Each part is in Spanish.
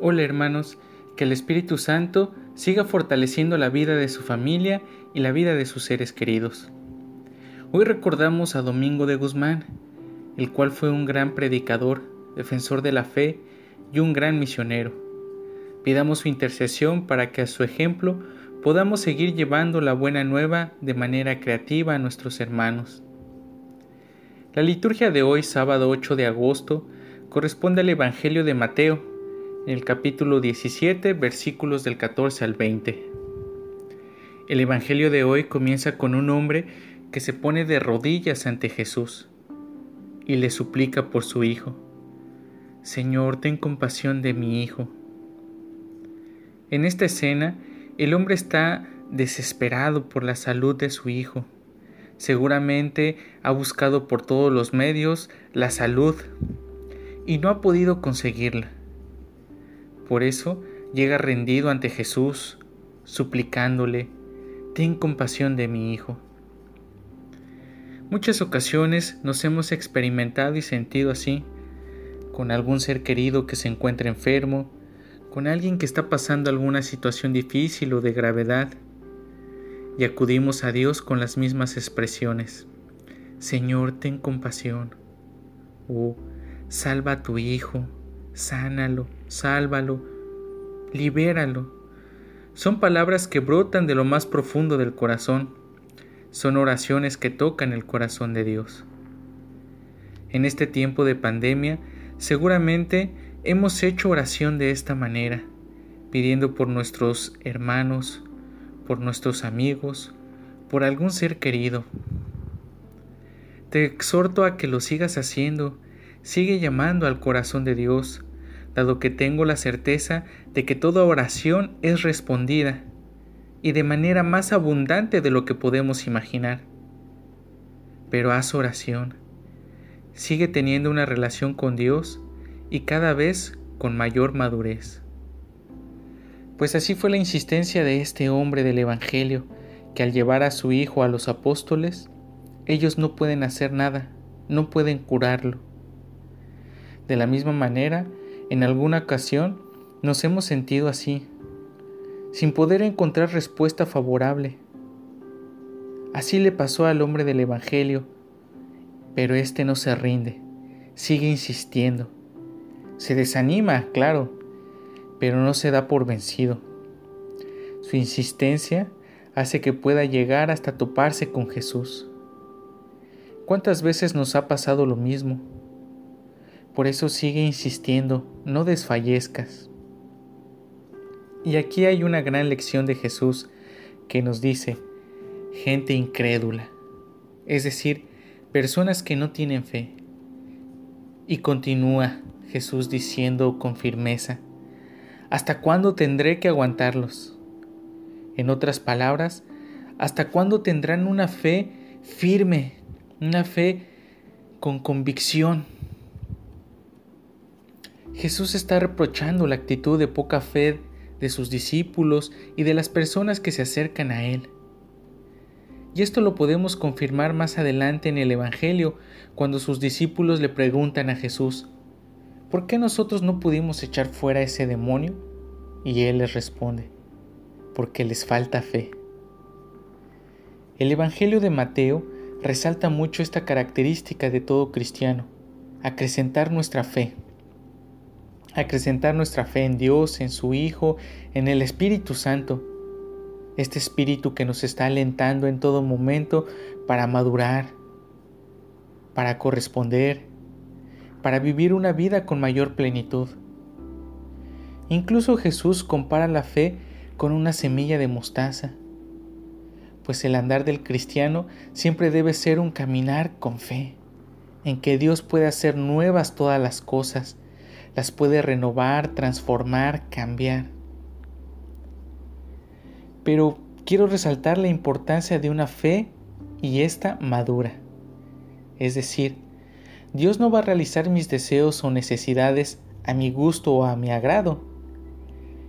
Hola hermanos, que el Espíritu Santo siga fortaleciendo la vida de su familia y la vida de sus seres queridos. Hoy recordamos a Domingo de Guzmán, el cual fue un gran predicador, defensor de la fe y un gran misionero. Pidamos su intercesión para que a su ejemplo podamos seguir llevando la buena nueva de manera creativa a nuestros hermanos. La liturgia de hoy, sábado 8 de agosto, corresponde al Evangelio de Mateo, el capítulo 17, versículos del 14 al 20. El Evangelio de hoy comienza con un hombre que se pone de rodillas ante Jesús y le suplica por su hijo. Señor, ten compasión de mi hijo. En esta escena, el hombre está desesperado por la salud de su hijo. Seguramente ha buscado por todos los medios la salud y no ha podido conseguirla. Por eso llega rendido ante Jesús, suplicándole, ten compasión de mi hijo. Muchas ocasiones nos hemos experimentado y sentido así, con algún ser querido que se encuentra enfermo, con alguien que está pasando alguna situación difícil o de gravedad, y acudimos a Dios con las mismas expresiones. Señor, ten compasión. O salva a tu hijo, sánalo, sálvalo, libéralo. Son palabras que brotan de lo más profundo del corazón. Son oraciones que tocan el corazón de Dios. En este tiempo de pandemia, seguramente hemos hecho oración de esta manera, pidiendo por nuestros hermanos, por nuestros amigos, por algún ser querido. Te exhorto a que lo sigas haciendo, sigue llamando al corazón de Dios, dado que tengo la certeza de que toda oración es respondida y de manera más abundante de lo que podemos imaginar. Pero haz oración, sigue teniendo una relación con Dios y cada vez con mayor madurez. Pues así fue la insistencia de este hombre del Evangelio, que al llevar a su hijo a los apóstoles, ellos no pueden hacer nada, no pueden curarlo. De la misma manera, en alguna ocasión nos hemos sentido así, sin poder encontrar respuesta favorable. Así le pasó al hombre del Evangelio, pero éste no se rinde, sigue insistiendo. Se desanima, claro, pero no se da por vencido. Su insistencia hace que pueda llegar hasta toparse con Jesús. ¿Cuántas veces nos ha pasado lo mismo? Por eso sigue insistiendo, no desfallezcas. Y aquí hay una gran lección de Jesús que nos dice, gente incrédula, es decir, personas que no tienen fe. Y continúa Jesús diciendo con firmeza, ¿hasta cuándo tendré que aguantarlos? En otras palabras, ¿hasta cuándo tendrán una fe firme, una fe con convicción? Jesús está reprochando la actitud de poca fe de sus discípulos y de las personas que se acercan a Él. Y esto lo podemos confirmar más adelante en el Evangelio, cuando sus discípulos le preguntan a Jesús, ¿por qué nosotros no pudimos echar fuera ese demonio? Y Él les responde, porque les falta fe. El Evangelio de Mateo resalta mucho esta característica de todo cristiano, acrecentar nuestra fe acrecentar nuestra fe en Dios, en su Hijo, en el Espíritu Santo. Este Espíritu que nos está alentando en todo momento para madurar, para corresponder, para vivir una vida con mayor plenitud. Incluso Jesús compara la fe con una semilla de mostaza, pues el andar del cristiano siempre debe ser un caminar con fe, en que Dios puede hacer nuevas todas las cosas, las puede renovar, transformar, cambiar. Pero quiero resaltar la importancia de una fe y esta madura. Es decir, Dios no va a realizar mis deseos o necesidades a mi gusto o a mi agrado.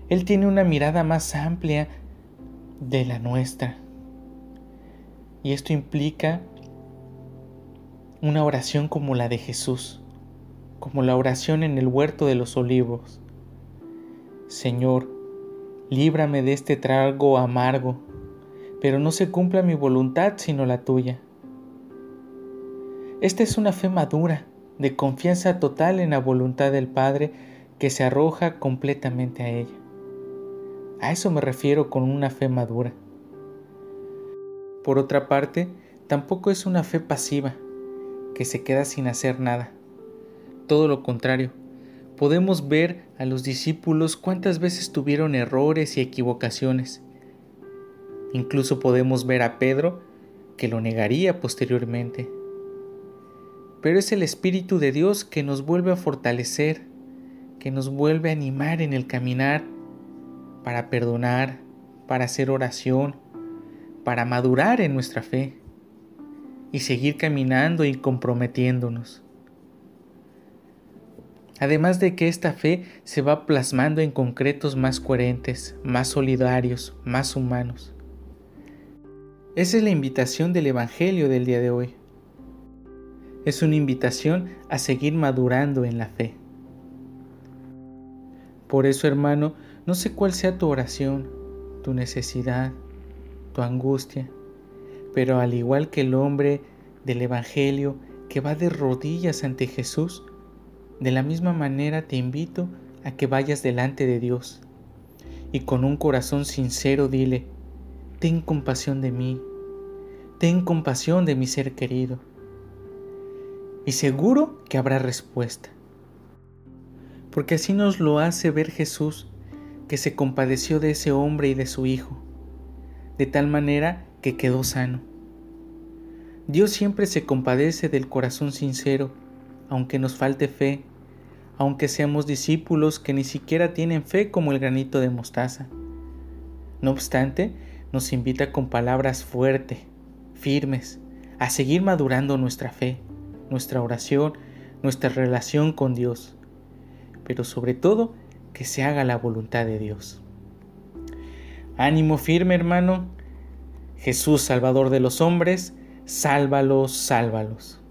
Él tiene una mirada más amplia de la nuestra. Y esto implica una oración como la de Jesús como la oración en el huerto de los olivos. Señor, líbrame de este trago amargo, pero no se cumpla mi voluntad sino la tuya. Esta es una fe madura, de confianza total en la voluntad del Padre que se arroja completamente a ella. A eso me refiero con una fe madura. Por otra parte, tampoco es una fe pasiva, que se queda sin hacer nada. Todo lo contrario, podemos ver a los discípulos cuántas veces tuvieron errores y equivocaciones. Incluso podemos ver a Pedro que lo negaría posteriormente. Pero es el Espíritu de Dios que nos vuelve a fortalecer, que nos vuelve a animar en el caminar para perdonar, para hacer oración, para madurar en nuestra fe y seguir caminando y comprometiéndonos. Además de que esta fe se va plasmando en concretos más coherentes, más solidarios, más humanos. Esa es la invitación del Evangelio del día de hoy. Es una invitación a seguir madurando en la fe. Por eso, hermano, no sé cuál sea tu oración, tu necesidad, tu angustia, pero al igual que el hombre del Evangelio que va de rodillas ante Jesús, de la misma manera te invito a que vayas delante de Dios y con un corazón sincero dile, ten compasión de mí, ten compasión de mi ser querido. Y seguro que habrá respuesta. Porque así nos lo hace ver Jesús, que se compadeció de ese hombre y de su hijo, de tal manera que quedó sano. Dios siempre se compadece del corazón sincero aunque nos falte fe, aunque seamos discípulos que ni siquiera tienen fe como el granito de mostaza. No obstante, nos invita con palabras fuertes, firmes, a seguir madurando nuestra fe, nuestra oración, nuestra relación con Dios, pero sobre todo que se haga la voluntad de Dios. Ánimo firme, hermano. Jesús, Salvador de los hombres, sálvalos, sálvalos.